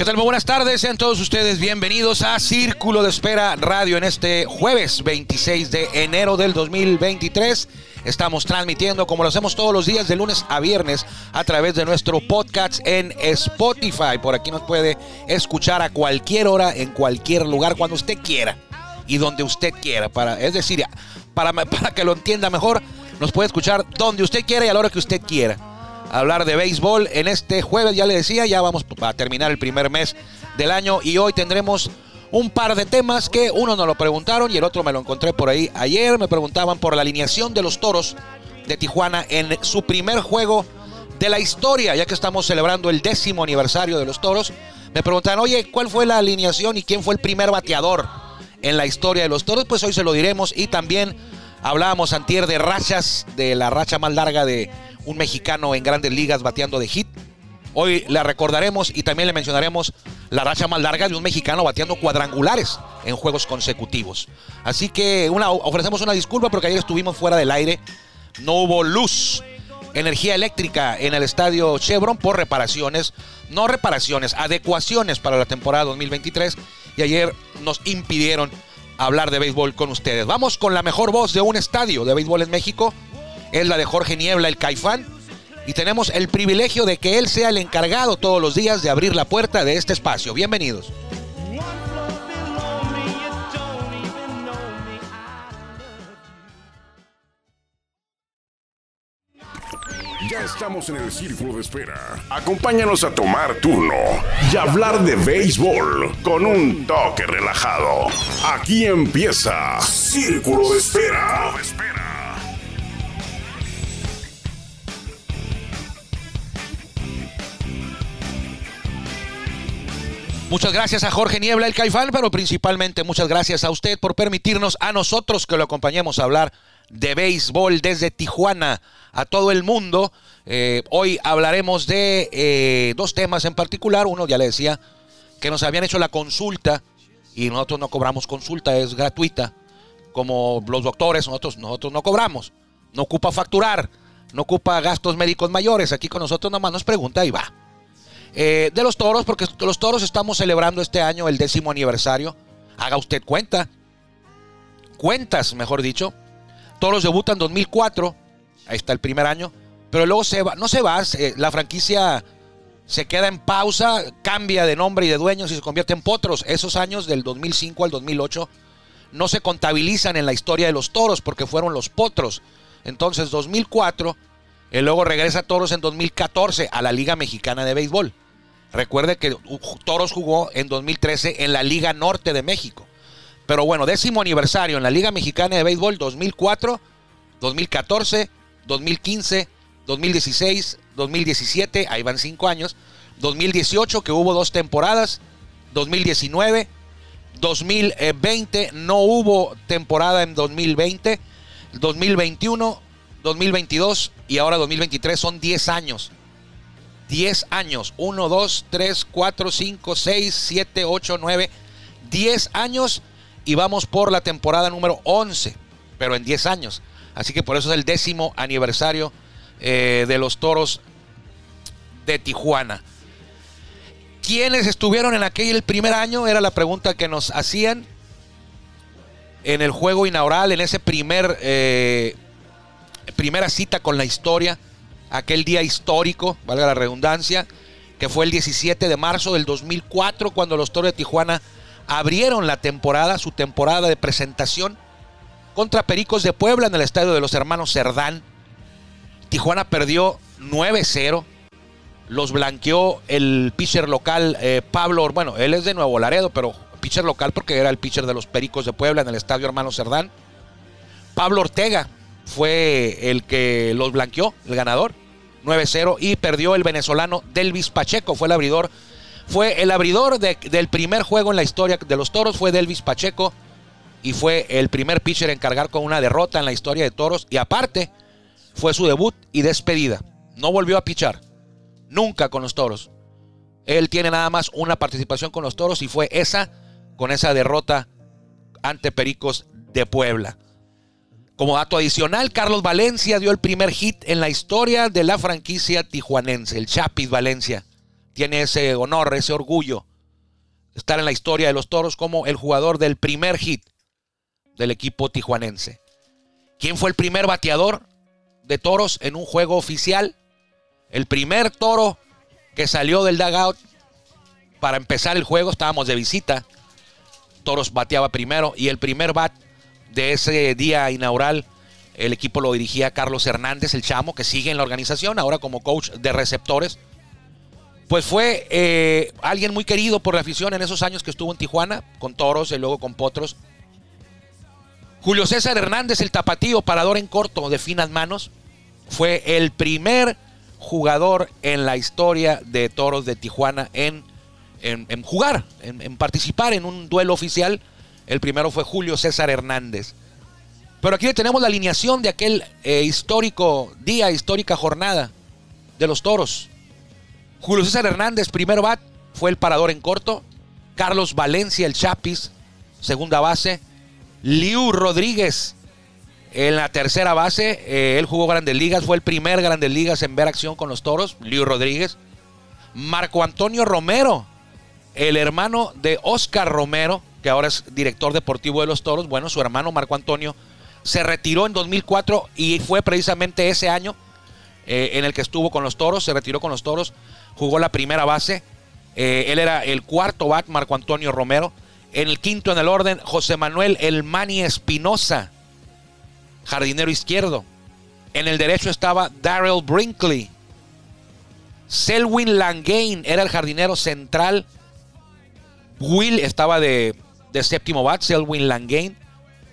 ¿Qué tal? Muy buenas tardes, sean todos ustedes bienvenidos a Círculo de Espera Radio en este jueves 26 de enero del 2023. Estamos transmitiendo como lo hacemos todos los días de lunes a viernes a través de nuestro podcast en Spotify. Por aquí nos puede escuchar a cualquier hora, en cualquier lugar, cuando usted quiera y donde usted quiera. Para, es decir, para, para que lo entienda mejor, nos puede escuchar donde usted quiera y a la hora que usted quiera hablar de béisbol en este jueves, ya le decía, ya vamos a terminar el primer mes del año y hoy tendremos un par de temas que uno nos lo preguntaron y el otro me lo encontré por ahí ayer, me preguntaban por la alineación de los Toros de Tijuana en su primer juego de la historia, ya que estamos celebrando el décimo aniversario de los Toros. Me preguntaban, oye, ¿cuál fue la alineación y quién fue el primer bateador en la historia de los Toros? Pues hoy se lo diremos y también hablábamos antier de rachas, de la racha más larga de un mexicano en grandes ligas bateando de hit. Hoy la recordaremos y también le mencionaremos la racha más larga de un mexicano bateando cuadrangulares en juegos consecutivos. Así que una, ofrecemos una disculpa porque ayer estuvimos fuera del aire. No hubo luz, energía eléctrica en el estadio Chevron por reparaciones, no reparaciones, adecuaciones para la temporada 2023 y ayer nos impidieron hablar de béisbol con ustedes. Vamos con la mejor voz de un estadio de béisbol en México es la de Jorge Niebla, el Caifán. Y tenemos el privilegio de que él sea el encargado todos los días de abrir la puerta de este espacio. Bienvenidos. Ya estamos en el círculo de espera. Acompáñanos a tomar turno y hablar de béisbol con un toque relajado. Aquí empieza Círculo de Espera. Muchas gracias a Jorge Niebla, el Caifán, pero principalmente muchas gracias a usted por permitirnos a nosotros que lo acompañemos a hablar de béisbol desde Tijuana a todo el mundo. Eh, hoy hablaremos de eh, dos temas en particular. Uno, ya le decía, que nos habían hecho la consulta y nosotros no cobramos consulta, es gratuita. Como los doctores, nosotros, nosotros no cobramos. No ocupa facturar, no ocupa gastos médicos mayores. Aquí con nosotros nomás nos pregunta y va. Eh, de los toros, porque los toros estamos celebrando este año el décimo aniversario. Haga usted cuenta. Cuentas, mejor dicho. Toros debutan en 2004. Ahí está el primer año. Pero luego se va, no se va, la franquicia se queda en pausa, cambia de nombre y de dueños y se convierte en potros. Esos años del 2005 al 2008 no se contabilizan en la historia de los toros porque fueron los potros. Entonces 2004, y luego regresa Toros en 2014 a la Liga Mexicana de Béisbol. Recuerde que Toros jugó en 2013 en la Liga Norte de México. Pero bueno, décimo aniversario en la Liga Mexicana de Béisbol 2004, 2014, 2015, 2016, 2017, ahí van cinco años, 2018 que hubo dos temporadas, 2019, 2020 no hubo temporada en 2020, 2021, 2022 y ahora 2023 son 10 años. 10 años. 1, 2, 3, 4, 5, 6, 7, 8, 9. 10 años y vamos por la temporada número 11, pero en 10 años. Así que por eso es el décimo aniversario eh, de los toros de Tijuana. ¿Quiénes estuvieron en aquel primer año? Era la pregunta que nos hacían en el juego inaugural, en ese primer eh, primera cita con la historia, aquel día histórico, valga la redundancia, que fue el 17 de marzo del 2004, cuando los Toros de Tijuana abrieron la temporada, su temporada de presentación contra Pericos de Puebla en el estadio de los hermanos Cerdán. Tijuana perdió 9-0. Los blanqueó el pitcher local eh, Pablo, bueno, él es de Nuevo Laredo, pero pitcher local porque era el pitcher de los Pericos de Puebla en el estadio Hermano Cerdán. Pablo Ortega fue el que los blanqueó, el ganador. 9-0 y perdió el venezolano Delvis Pacheco, fue el abridor. Fue el abridor del primer juego en la historia de los Toros, fue Delvis Pacheco y fue el primer pitcher en cargar con una derrota en la historia de Toros y aparte fue su debut y despedida. No volvió a pichar, nunca con los Toros. Él tiene nada más una participación con los Toros y fue esa, con esa derrota ante Pericos de Puebla. Como dato adicional, Carlos Valencia dio el primer hit en la historia de la franquicia tijuanense, el Chapis Valencia. Tiene ese honor, ese orgullo, estar en la historia de los toros como el jugador del primer hit del equipo tijuanense. ¿Quién fue el primer bateador de toros en un juego oficial? El primer toro que salió del dugout para empezar el juego, estábamos de visita. Toros bateaba primero y el primer bat de ese día inaugural, el equipo lo dirigía Carlos Hernández, el chamo, que sigue en la organización, ahora como coach de receptores. Pues fue eh, alguien muy querido por la afición en esos años que estuvo en Tijuana, con toros y luego con potros. Julio César Hernández, el tapatío, parador en corto de finas manos, fue el primer jugador en la historia de toros de Tijuana en, en, jugar, en participar en un duelo oficial el primero fue Julio César Hernández. Pero aquí tenemos la alineación de aquel eh, histórico día, histórica jornada de los toros. Julio César Hernández, primero bat, fue el parador en corto. Carlos Valencia, el Chapis, segunda base. Liu Rodríguez en la tercera base. Eh, él jugó Grandes Ligas, fue el primer Grandes Ligas en ver acción con los toros. Liu Rodríguez. Marco Antonio Romero, el hermano de Oscar Romero, que ahora es director deportivo de los Toros. Bueno, su hermano Marco Antonio se retiró en 2004 y fue precisamente ese año eh, en el que estuvo con los Toros, se retiró con los Toros, jugó la primera base. Eh, él era el cuarto bat, Marco Antonio Romero. En el quinto en el orden, José Manuel El Mani Espinosa, jardinero izquierdo. En el derecho estaba Darrell Brinkley. Selwyn Langain era el jardinero central. Will estaba de de séptimo bat, Selwyn Langain.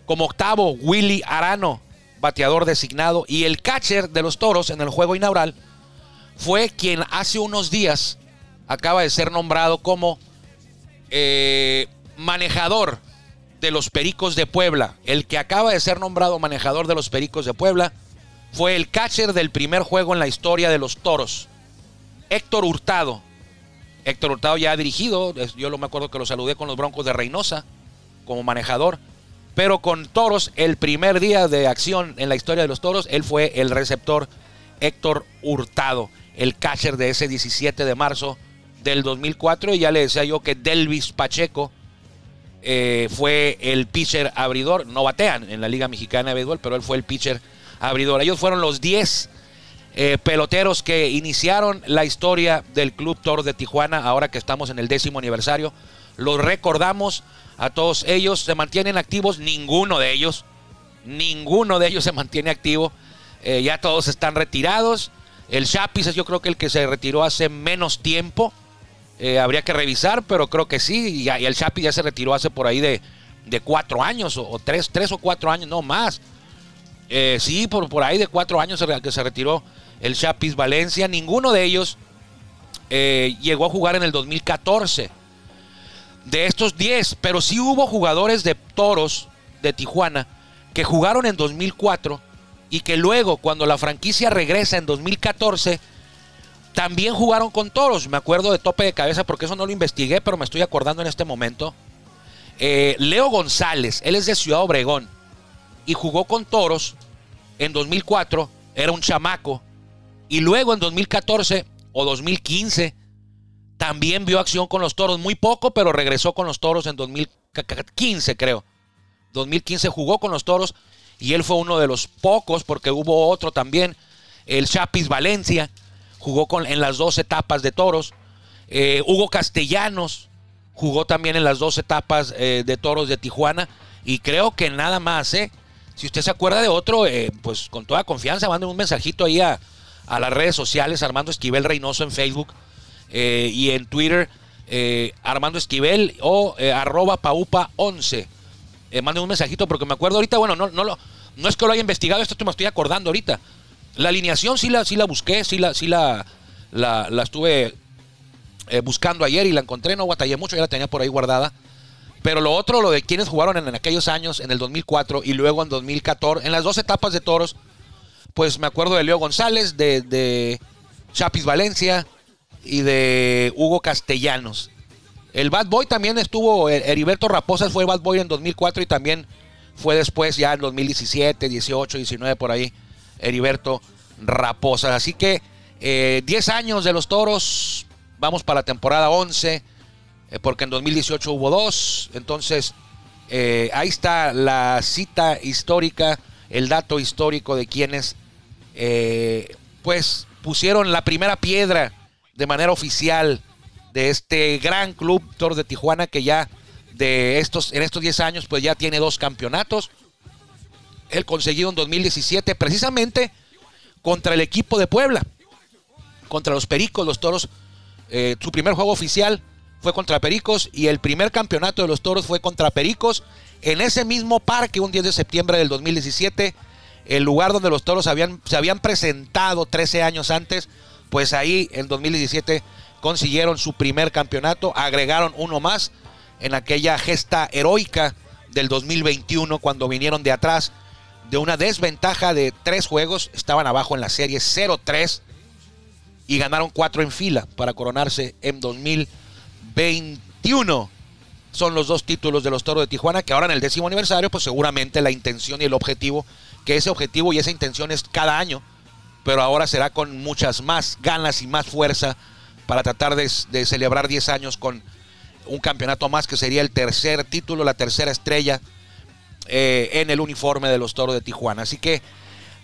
Como octavo, Willy Arano, bateador designado. Y el catcher de los toros en el juego inaugural fue quien hace unos días acaba de ser nombrado como eh, manejador de los Pericos de Puebla. El que acaba de ser nombrado manejador de los Pericos de Puebla fue el catcher del primer juego en la historia de los toros, Héctor Hurtado. Héctor Hurtado ya ha dirigido, yo lo me acuerdo que lo saludé con los Broncos de Reynosa como manejador, pero con Toros, el primer día de acción en la historia de los Toros, él fue el receptor Héctor Hurtado, el catcher de ese 17 de marzo del 2004, y ya le decía yo que Delvis Pacheco eh, fue el pitcher abridor, no batean en la Liga Mexicana de Béisbol, pero él fue el pitcher abridor. Ellos fueron los 10 eh, peloteros que iniciaron la historia del Club Toros de Tijuana, ahora que estamos en el décimo aniversario. Los recordamos a todos ellos, se mantienen activos, ninguno de ellos, ninguno de ellos se mantiene activo. Eh, ya todos están retirados. El Chapis es yo creo que el que se retiró hace menos tiempo. Eh, habría que revisar, pero creo que sí. Y, el Chapis ya se retiró hace por ahí de, cuatro años o, tres, tres o cuatro años, no más. sí, por, por ahí de cuatro años que se retiró el Chapis Valencia. Ninguno de ellos eh, llegó a jugar en el 2014. De estos 10, pero sí hubo jugadores de Toros de Tijuana que jugaron en 2004 y que luego, cuando la franquicia regresa en 2014, también jugaron con Toros. Me acuerdo de tope de cabeza porque eso no lo investigué, pero me estoy acordando en este momento. Eh, Leo González, él es de Ciudad Obregón y jugó con Toros en 2004. Era un chamaco y luego en 2014 o 2015 también vio acción con los toros. Muy poco, pero regresó con los toros en 2015, creo. 2015 jugó con los toros y él fue uno de los pocos, porque hubo otro también, el Chapis Valencia, jugó con, en las dos etapas de toros. Eh, Hugo Castellanos jugó también en las dos etapas eh, de toros de Tijuana. Y creo que nada más, ¿eh? Si usted se acuerda de otro, eh, pues con toda confianza, manden un mensajito ahí a, a las redes sociales, Armando Esquivel Reynoso en Facebook eh, y en Twitter, eh, Armando Esquivel o eh, arroba paupa11. manden un mensajito porque me acuerdo ahorita, bueno, no, no, no es que lo haya investigado, esto me estoy acordando ahorita. La alineación sí la, sí la busqué, sí la, sí la, la, estuve buscando ayer y la encontré, no batallé mucho, ya la tenía por ahí guardada. Pero lo otro, lo de quienes jugaron en, aquellos años, en el 2004 y luego en 2014, en las dos etapas de toros, pues me acuerdo de Leo González, de, Chapis Valencia y de Hugo Castellanos. El Bad Boy también estuvo, Heriberto Raposas fue Bad Boy en 2004 y también fue después ya en 2017, 18, 19 por ahí, Heriberto Raposas. Así que 10 eh, años de los toros, vamos para la temporada 11, eh, porque en 2018 hubo dos. Entonces, eh, ahí está la cita histórica, el dato histórico de quienes, pues, pusieron la primera piedra de manera oficial de este gran club Toros de Tijuana que ya de estos, en estos 10 años, pues ya tiene dos campeonatos. Él conseguido en 2017, precisamente contra el equipo de Puebla, contra los Pericos, los Toros. Eh, su primer juego oficial fue contra Pericos y el primer campeonato de los Toros fue contra Pericos en ese mismo parque un 10 de septiembre del 2017, el lugar donde los Toros se habían presentado 13 años antes, pues ahí en 2017 consiguieron su primer campeonato, agregaron uno más en aquella gesta heroica del 2021 cuando vinieron de atrás de una desventaja de tres juegos, estaban abajo en la serie 0-3 y ganaron cuatro en fila para coronarse en 2021. Son los dos títulos de los Toros de Tijuana que ahora en el décimo aniversario, pues seguramente la intención y el objetivo, que ese objetivo y esa intención es cada año, pero ahora será con muchas más ganas y más fuerza para tratar de, celebrar 10 años con un campeonato más que sería el tercer título, la tercera estrella eh, en el uniforme de los Toros de Tijuana. Así que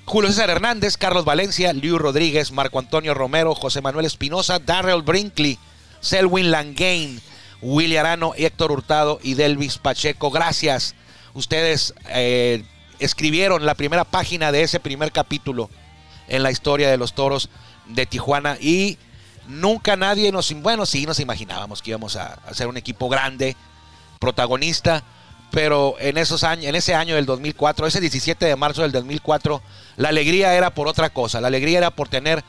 Julio César Hernández, Carlos Valencia, Liu Rodríguez, Marco Antonio Romero, José Manuel Espinosa, Darrell Brinkley, Selwyn Langain, Willy Arano, Héctor Hurtado y Delvis Pacheco. Gracias. Ustedes eh, escribieron la primera página de ese primer capítulo en la historia de los toros de Tijuana y Nunca nadie nos, bueno, sí nos imaginábamos que íbamos a, ser un equipo grande, protagonista, pero en esos años, en ese año del 2004, ese 17 de marzo del 2004, la alegría era por otra cosa, la alegría era por tener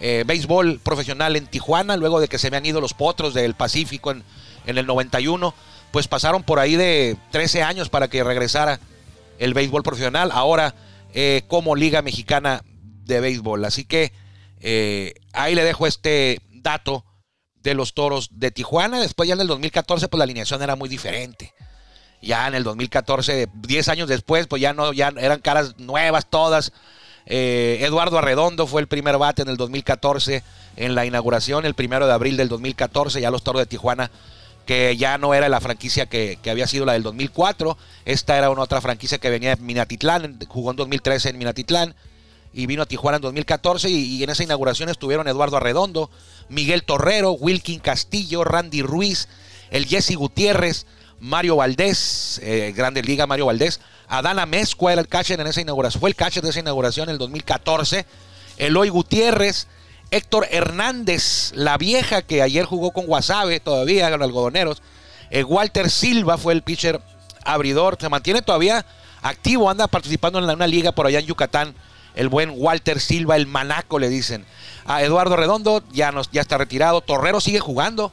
eh, béisbol profesional en Tijuana, luego de que se me han ido los potros del Pacífico en, el 91, pues pasaron por ahí de 13 años para que regresara el béisbol profesional, ahora eh, como Liga Mexicana de Béisbol. Así que eh, ahí le dejo este dato de los toros de Tijuana. Después ya en el 2014, pues la alineación era muy diferente. Ya en el 2014, 10 años después, pues ya no, ya eran caras nuevas todas. Eh, Eduardo Arredondo fue el primer bate en el 2014 en la inauguración, el primero de abril del 2014, ya los toros de Tijuana, que ya no era la franquicia que, había sido la del 2004, esta era una otra franquicia que venía de Minatitlán, jugó en 2013 en Minatitlán y vino a Tijuana en 2014 y, en esa inauguración estuvieron Eduardo Arredondo, Miguel Torrero, Wilkin Castillo, Randy Ruiz, el Jesse Gutiérrez, Mario Valdés, eh, Grande Liga Mario Valdés, Adana Mezcua era el catcher en esa inauguración, fue el catcher de esa inauguración en el 2014, Eloy Gutiérrez, Héctor Hernández, la vieja que ayer jugó con Guasave todavía, los algodoneros, eh, Walter Silva fue el pitcher abridor, se mantiene todavía activo, anda participando en una liga por allá en Yucatán el buen Walter Silva, el manaco, le dicen. A Eduardo Redondo ya, nos, ya está retirado. Torrero sigue jugando.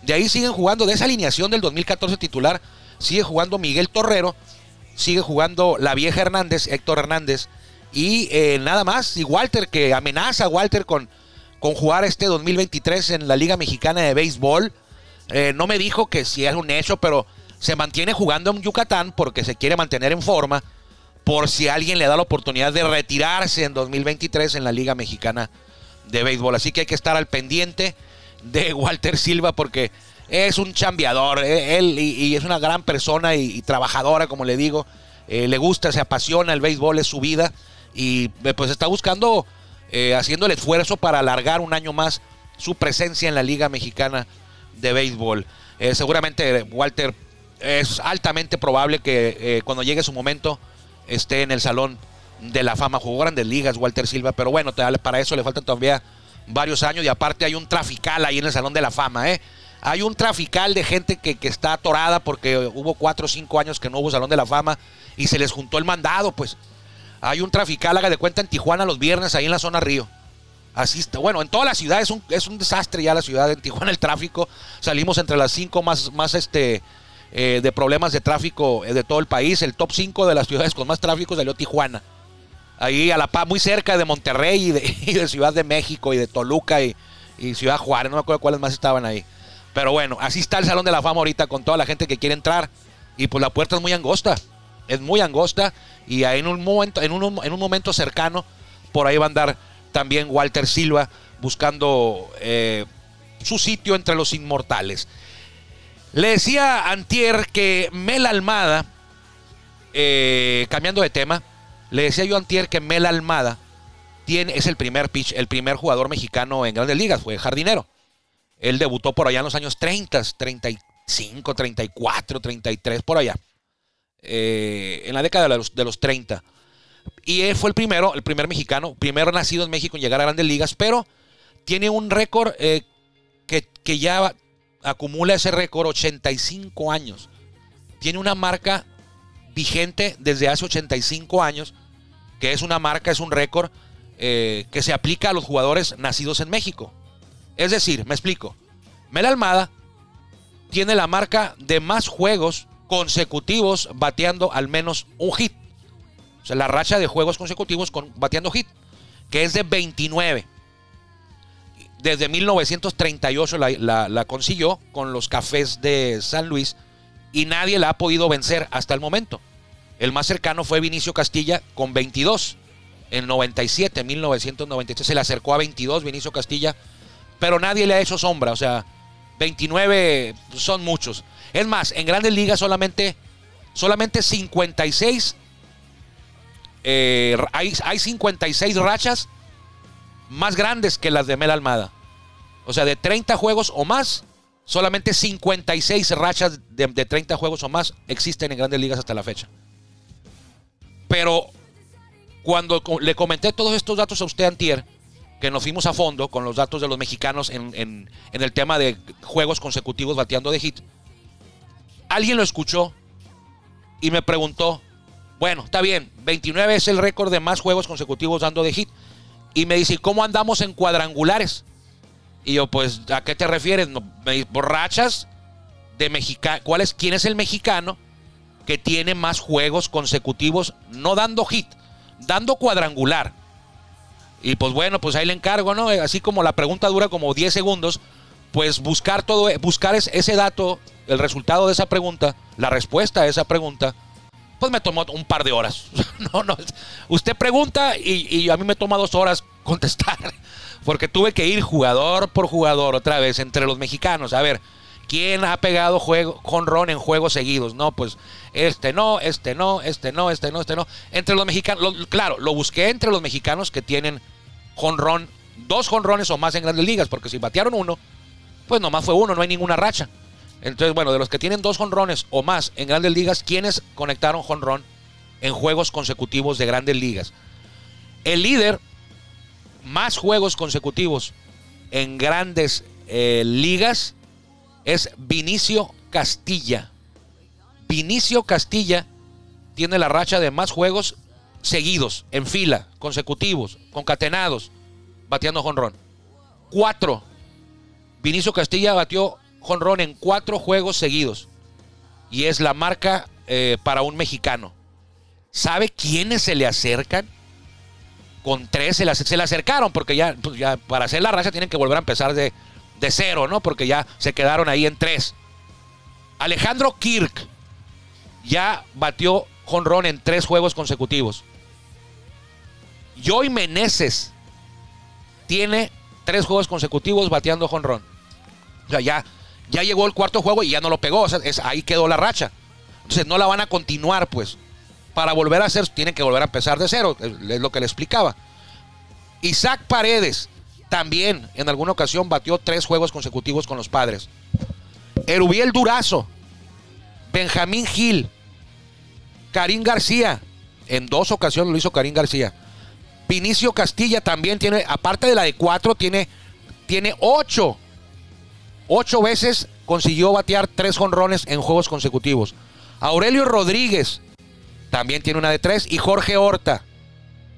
De ahí siguen jugando, de esa alineación del 2014 titular, sigue jugando Miguel Torrero, sigue jugando la vieja Hernández, Héctor Hernández, y eh, nada más, y Walter, que amenaza a Walter con, con jugar este 2023 en la Liga Mexicana de Béisbol. Eh, no me dijo que si es un hecho, pero se mantiene jugando en Yucatán porque se quiere mantener en forma por si alguien le da la oportunidad de retirarse en 2023 en la Liga Mexicana de Béisbol. Así que hay que estar al pendiente de Walter Silva porque es un chambeador, eh, él y, es una gran persona y, trabajadora, como le digo. Eh, le gusta, se apasiona, el béisbol es su vida y pues está buscando, haciendo el esfuerzo para alargar un año más su presencia en la Liga Mexicana de Béisbol. seguramente Walter es altamente probable que cuando llegue su momento esté en el Salón de la Fama. Jugó grandes ligas Walter Silva, pero bueno, para eso le faltan todavía varios años y aparte hay un trafical ahí en el Salón de la Fama, ¿eh? Hay un trafical de gente que, está atorada porque hubo cuatro o cinco años que no hubo Salón de la Fama y se les juntó el mandado, pues. Hay un trafical, haga de cuenta, en Tijuana los viernes, ahí en la zona Río. Así está. Bueno, en toda la ciudad es un, es un desastre ya la ciudad de Tijuana, el tráfico. Salimos entre las cinco más, más este, eh, de problemas de tráfico eh, de todo el país. El top 5 de las ciudades con más tráfico salió Tijuana. Ahí a la paz, muy cerca de Monterrey y de, y de, Ciudad de México y de Toluca y, y, Ciudad Juárez. No me acuerdo cuáles más estaban ahí. Pero bueno, así está el Salón de la Fama ahorita con toda la gente que quiere entrar. Y pues la puerta es muy angosta. Es muy angosta. Y ahí en un momento, en un, en un momento cercano, por ahí va a andar también Walter Silva buscando eh, su sitio entre los inmortales. Le decía Antier que Mel Almada, eh, cambiando de tema, le decía yo a Antier que Mel Almada tiene, es el primer pitch, el primer jugador mexicano en grandes ligas, fue jardinero. Él debutó por allá en los años 30, 35, 34, 33, por allá. Eh, en la década de los, de los 30. Y él fue el primero, el primer mexicano, primero nacido en México en llegar a grandes ligas, pero tiene un récord eh, que, que, ya acumula ese récord 85 años. Tiene una marca vigente desde hace 85 años, que es una marca, es un récord eh, que se aplica a los jugadores nacidos en México. Es decir, me explico. Mel Almada tiene la marca de más juegos consecutivos bateando al menos un hit. O sea, la racha de juegos consecutivos con bateando hit, que es de 29. Desde 1938 la, la, la, consiguió con los cafés de San Luis y nadie la ha podido vencer hasta el momento. El más cercano fue Vinicio Castilla con 22. En 97, 1997 se le acercó a 22 Vinicio Castilla, pero nadie le ha hecho sombra. O sea, 29 son muchos. Es más, en grandes ligas solamente, solamente 56 eh, hay, hay 56 rachas más grandes que las de Mel Almada. O sea, de 30 juegos o más, solamente 56 rachas de, de, 30 juegos o más existen en grandes ligas hasta la fecha. Pero cuando le comenté todos estos datos a usted antier, que nos fuimos a fondo con los datos de los mexicanos en, en, el tema de juegos consecutivos bateando de hit, alguien lo escuchó y me preguntó, bueno, está bien, 29 es el récord de más juegos consecutivos dando de hit. Y me dice, ¿cómo andamos en cuadrangulares? Y yo, pues, ¿a qué te refieres? Borrachas de mexicano. ¿Cuál ¿Quién es el mexicano que tiene más juegos consecutivos no dando hit, dando cuadrangular? Y pues bueno, pues ahí le encargo, ¿no? Así como la pregunta dura como 10 segundos, pues buscar todo, buscar ese dato, el resultado de esa pregunta, la respuesta a esa pregunta pues me tomó un par de horas. no, no. Usted pregunta y, y, a mí me toma dos horas contestar. Porque tuve que ir jugador por jugador otra vez entre los mexicanos. A ver, ¿quién ha pegado juego, Ron en juegos seguidos? No, pues este no, este no, este no, este no, este no. Entre los mexicanos, lo, claro, lo busqué entre los mexicanos que tienen jonrón, dos jonrones o más en grandes ligas. Porque si batearon uno, pues nomás fue uno, no hay ninguna racha. Entonces, bueno, de los que tienen dos jonrones o más en grandes ligas, ¿quiénes conectaron jonrón en juegos consecutivos de grandes ligas? El líder, más juegos consecutivos en grandes eh, ligas, es Vinicio Castilla. Vinicio Castilla tiene la racha de más juegos seguidos, en fila, consecutivos, concatenados, bateando jonrón. Cuatro. Vinicio Castilla batió jonrón en cuatro juegos seguidos. Y es la marca eh, para un mexicano. ¿Sabe quiénes se le acercan? Con tres se le, acercaron, porque ya, pues ya, para hacer la racha tienen que volver a empezar de, de cero, ¿no? Porque ya se quedaron ahí en tres. Alejandro Kirk ya batió jonrón en tres juegos consecutivos. Joy Meneses tiene tres juegos consecutivos bateando jonrón. O sea, ya ya llegó el cuarto juego y ya no lo pegó. O sea, ahí quedó la racha. Entonces no la van a continuar, pues. Para volver a hacer, tienen que volver a empezar de cero. Es lo que le explicaba. Isaac Paredes también en alguna ocasión batió tres juegos consecutivos con los padres. Erubiel Durazo, Benjamín Gil, Karim García. En dos ocasiones lo hizo Karim García. Vinicio Castilla también tiene, aparte de la de cuatro, tiene, tiene ocho Ocho veces consiguió batear tres jonrones en juegos consecutivos. Aurelio Rodríguez también tiene una de tres. Y Jorge Horta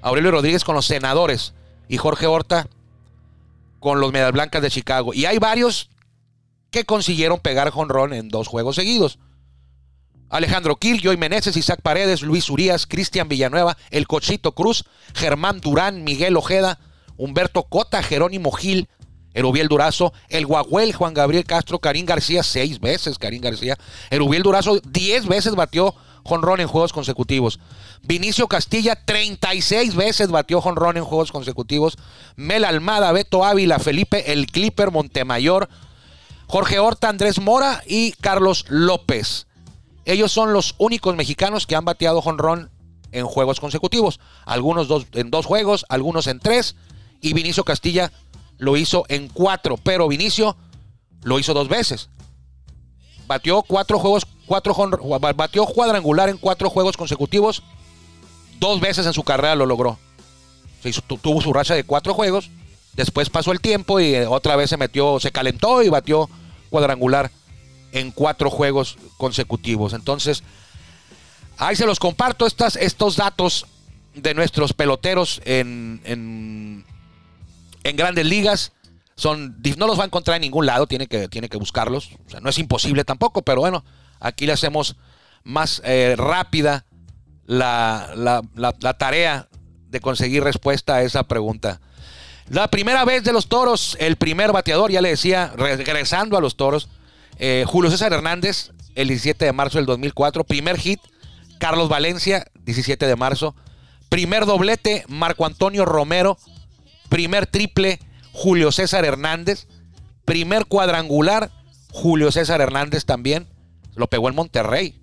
Aurelio Rodríguez con los Senadores y Jorge Horta con los Medias Blancas de Chicago. Y hay varios que consiguieron pegar jonrón en dos juegos seguidos. Alejandro Kir, Joy Meneses, Isaac Paredes, Luis Urias, Cristian Villanueva, El Cochito Cruz, Germán Durán, Miguel Ojeda, Humberto Cota, Jerónimo Gil, Erubiel Durazo, El Guaguel, Juan Gabriel Castro, Karim García, seis veces Karim García. Erubiel Durazo, diez veces batió jonrón en juegos consecutivos. Vinicio Castilla, 36 veces batió jonrón en juegos consecutivos. Mel Almada, Beto Ávila, Felipe El Clipper, Montemayor, Jorge Horta, Andrés Mora y Carlos López. Ellos son los únicos mexicanos que han bateado jonrón en juegos consecutivos. Algunos dos, en dos juegos, algunos en tres. Y Vinicio Castilla lo hizo en cuatro. Pero Vinicio lo hizo dos veces. Batió cuatro juegos, cuatro batió cuadrangular en cuatro juegos consecutivos. Dos veces en su carrera lo logró. Se tuvo su racha de cuatro juegos. Después pasó el tiempo y otra vez se metió, se calentó y batió cuadrangular en cuatro juegos consecutivos. Entonces, ahí se los comparto estas, estos datos de nuestros peloteros en, en, grandes ligas. Son, no los va a encontrar en ningún lado, tiene que, tiene que buscarlos. No es imposible tampoco, pero bueno, aquí le hacemos más eh, rápida la, la, la tarea de conseguir respuesta a esa pregunta. La primera vez de los toros, el primer bateador, ya le decía, regresando a los toros, eh, Julio César Hernández, el 17 de marzo del 2004. Primer hit, Carlos Valencia, 17 de marzo. Primer doblete, Marco Antonio Romero. Primer triple, Julio César Hernández. Primer cuadrangular, Julio César Hernández también. Lo pegó en Monterrey.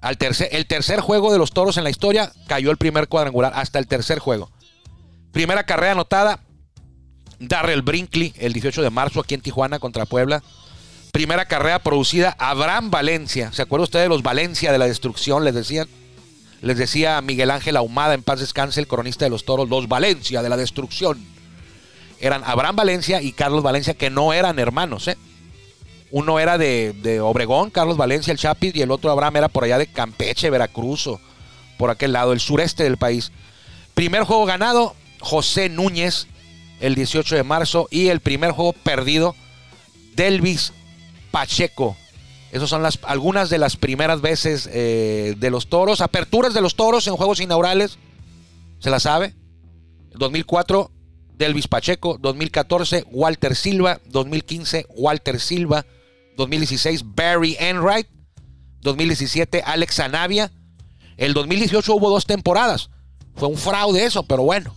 Al tercer, el tercer juego de los toros en la historia cayó el primer cuadrangular, hasta el tercer juego. Primera carrera anotada, Darrell Brinkley, el 18 de marzo aquí en Tijuana contra Puebla. Primera carrera producida, Abraham Valencia. ¿Se acuerda usted de los Valencia de la destrucción? Les decían. Les decía Miguel Ángel Ahumada, en paz descanse, el cronista de los toros, los Valencia de la destrucción. Eran Abraham Valencia y Carlos Valencia, que no eran hermanos. ¿eh? Uno era de, Obregón, Carlos Valencia, el Chapis, y el otro Abraham era por allá de Campeche, Veracruz, o por aquel lado, el sureste del país. Primer juego ganado, José Núñez, el 18 de marzo, y el primer juego perdido, Delvis Pacheco. Esas son las, algunas de las primeras veces eh, de los toros. Aperturas de los toros en juegos inaugurales. ¿Se la sabe? 2004, Delvis Pacheco. 2014, Walter Silva. 2015, Walter Silva. 2016, Barry Enright. 2017, Alex Anavia. El 2018 hubo dos temporadas. Fue un fraude eso, pero bueno.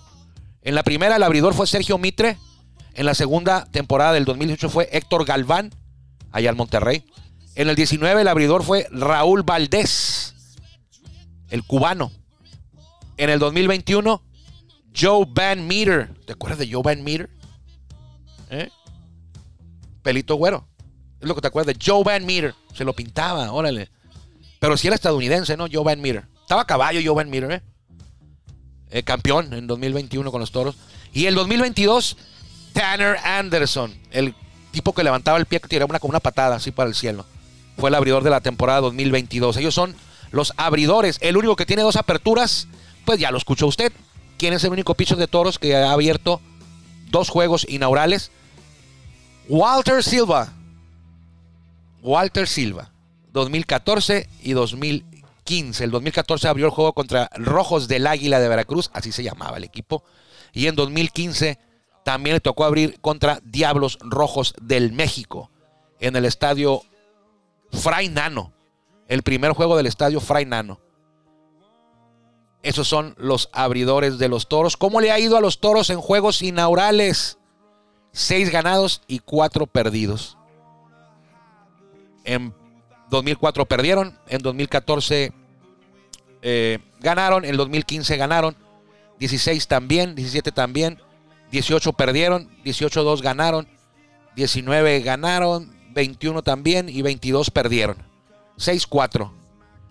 En la primera el abridor fue Sergio Mitre. En la segunda temporada del 2018 fue Héctor Galván allá en Monterrey. En el 19 el abridor fue Raúl Valdés, el cubano. En el 2021, Joe Van Meter. ¿Te acuerdas de Joe Van Meter? ¿Eh? Pelito güero. Es lo que te acuerdas de Joe Van Meter. Se lo pintaba, órale. Pero si era estadounidense, ¿no? Joe Van Meter. Estaba a caballo Joe Van Meter, ¿eh? ¿eh? campeón en 2021 con los toros. Y el 2022, Tanner Anderson, el tipo que levantaba el pie que tiraba una, como una patada así para el cielo. Fue el abridor de la temporada 2022. Ellos son los abridores. El único que tiene dos aperturas, pues ya lo escuchó usted. ¿Quién es el único pitcher de toros que ha abierto dos juegos inaugurales? Walter Silva. Walter Silva. 2014 y 2015. El 2014 abrió el juego contra Rojos del Águila de Veracruz, así se llamaba el equipo. Y en 2015 también le tocó abrir contra Diablos Rojos del México en el estadio Fray Nano. El primer juego del estadio Fray Nano. Esos son los abridores de los toros. ¿Cómo le ha ido a los toros en juegos inaugurales? Seis ganados y cuatro perdidos. En 2004 perdieron, en 2014 eh, ganaron, en 2015 ganaron, 16 también, 17 también, 18 perdieron, 18-2 ganaron, 19 ganaron, 21 también y 22 perdieron. 6-4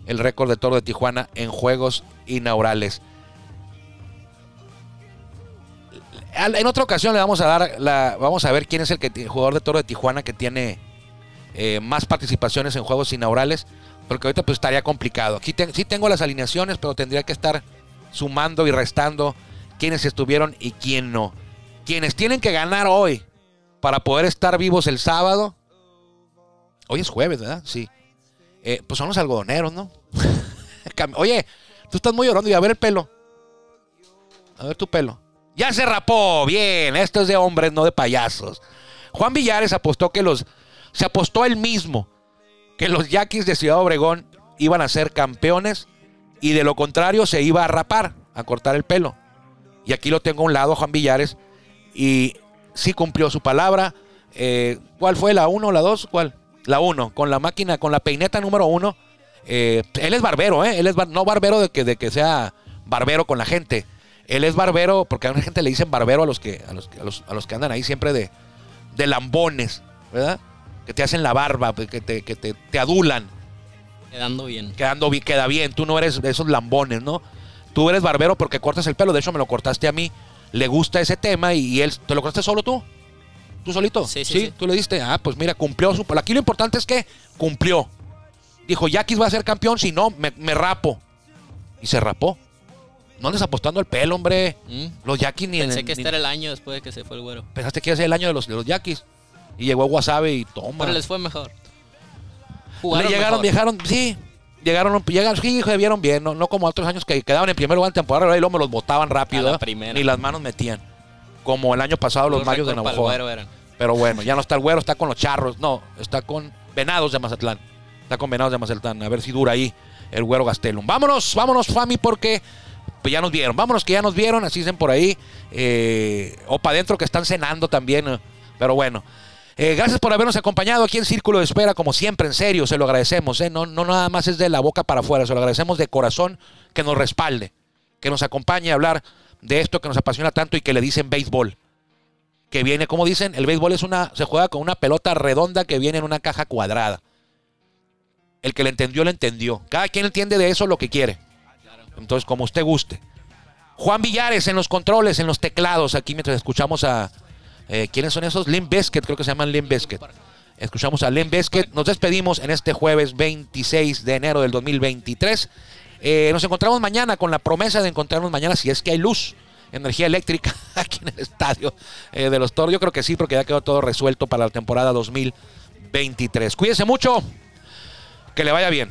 el récord de Toro de Tijuana en juegos inaugurales. En otra ocasión le vamos a dar la, vamos a ver quién es el, que, jugador de Toro de Tijuana que tiene eh, más participaciones en juegos inaugurales, porque ahorita pues estaría complicado. Aquí sí tengo las alineaciones, pero tendría que estar sumando y restando quiénes estuvieron y quién no. Quienes tienen que ganar hoy para poder estar vivos el sábado. Hoy es jueves, ¿verdad? Sí. Eh, pues son los algodoneros, ¿no? Oye, tú estás muy llorando y a ver el pelo. A ver tu pelo. Ya se rapó, bien. Esto es de hombres, no de payasos. Juan Villares apostó que los. Se apostó él mismo que los Yaquis de Ciudad Obregón iban a ser campeones y de lo contrario se iba a rapar, a cortar el pelo. Y aquí lo tengo a un lado, Juan Villares, y sí cumplió su palabra. Eh, ¿Cuál fue la 1 o la 2? ¿Cuál? La 1, con la máquina, con la peineta número 1. Eh, él es barbero, ¿eh? Él es no barbero de que, de que sea barbero con la gente. Él es barbero, porque a una gente le dicen barbero a los que, a los, a los, que andan ahí siempre de, de lambones, ¿verdad? Que te hacen la barba, que te, que te, te adulan. Quedando bien. Quedando bien, queda bien. Tú no eres de esos lambones, ¿no? Tú eres barbero porque cortas el pelo. De hecho, me lo cortaste a mí. Le gusta ese tema y, él. ¿Te lo cortaste solo tú? ¿Tú solito? Sí, sí, sí, Tú le diste. Ah, pues mira, cumplió su. Aquí lo importante es que cumplió. Dijo, Yaquis va a ser campeón, si no, me, rapó. Y se rapó. No les apostando el pelo, hombre. Mm. Los Yaquis ni Pensé que este era el año después de que se fue el güero. Pensaste que iba a ser el año de los, de los Yaquis. Y llegó a Wasabi y toma. Pero les fue mejor. Le llegaron, viajaron, sí. Llegaron, llegaron, sí, vieron bien, no, no como otros años que quedaban en primer lugar en temporada y luego me los botaban rápido. Ni las manos metían. Como el año pasado los mayos de Navajo. Pero bueno, ya no está el güero, está con los charros. No, está con Venados de Mazatlán. Está con Venados de Mazatlán. A ver si dura ahí el güero Gastelum. Vámonos, vámonos, Fami, porque pues ya nos vieron. Vámonos que ya nos vieron, así dicen por ahí. Eh, o para adentro que están cenando también. Pero bueno. Eh, gracias por habernos acompañado aquí en Círculo de Espera, como siempre, en serio, se lo agradecemos. ¿eh? No, no nada más es de la boca para afuera, se lo agradecemos de corazón que nos respalde, que nos acompañe a hablar de esto que nos apasiona tanto y que le dicen béisbol. Que viene, como dicen, el béisbol es una, se juega con una pelota redonda que viene en una caja cuadrada. El que le entendió, le entendió. Cada quien entiende de eso lo que quiere. Entonces, como usted guste. Juan Villares en los controles, en los teclados, aquí mientras escuchamos a, eh, ¿Quiénes son esos? Lim Biscuit, creo que se llaman Lim Biscuit. Escuchamos a Lim Biscuit. Nos despedimos en este jueves 26 de enero del 2023. Eh, nos encontramos mañana con la promesa de encontrarnos mañana si es que hay luz, energía eléctrica aquí en el estadio eh, de los Toros. Yo creo que sí, porque ya quedó todo resuelto para la temporada 2023. Cuídense mucho. Que le vaya bien.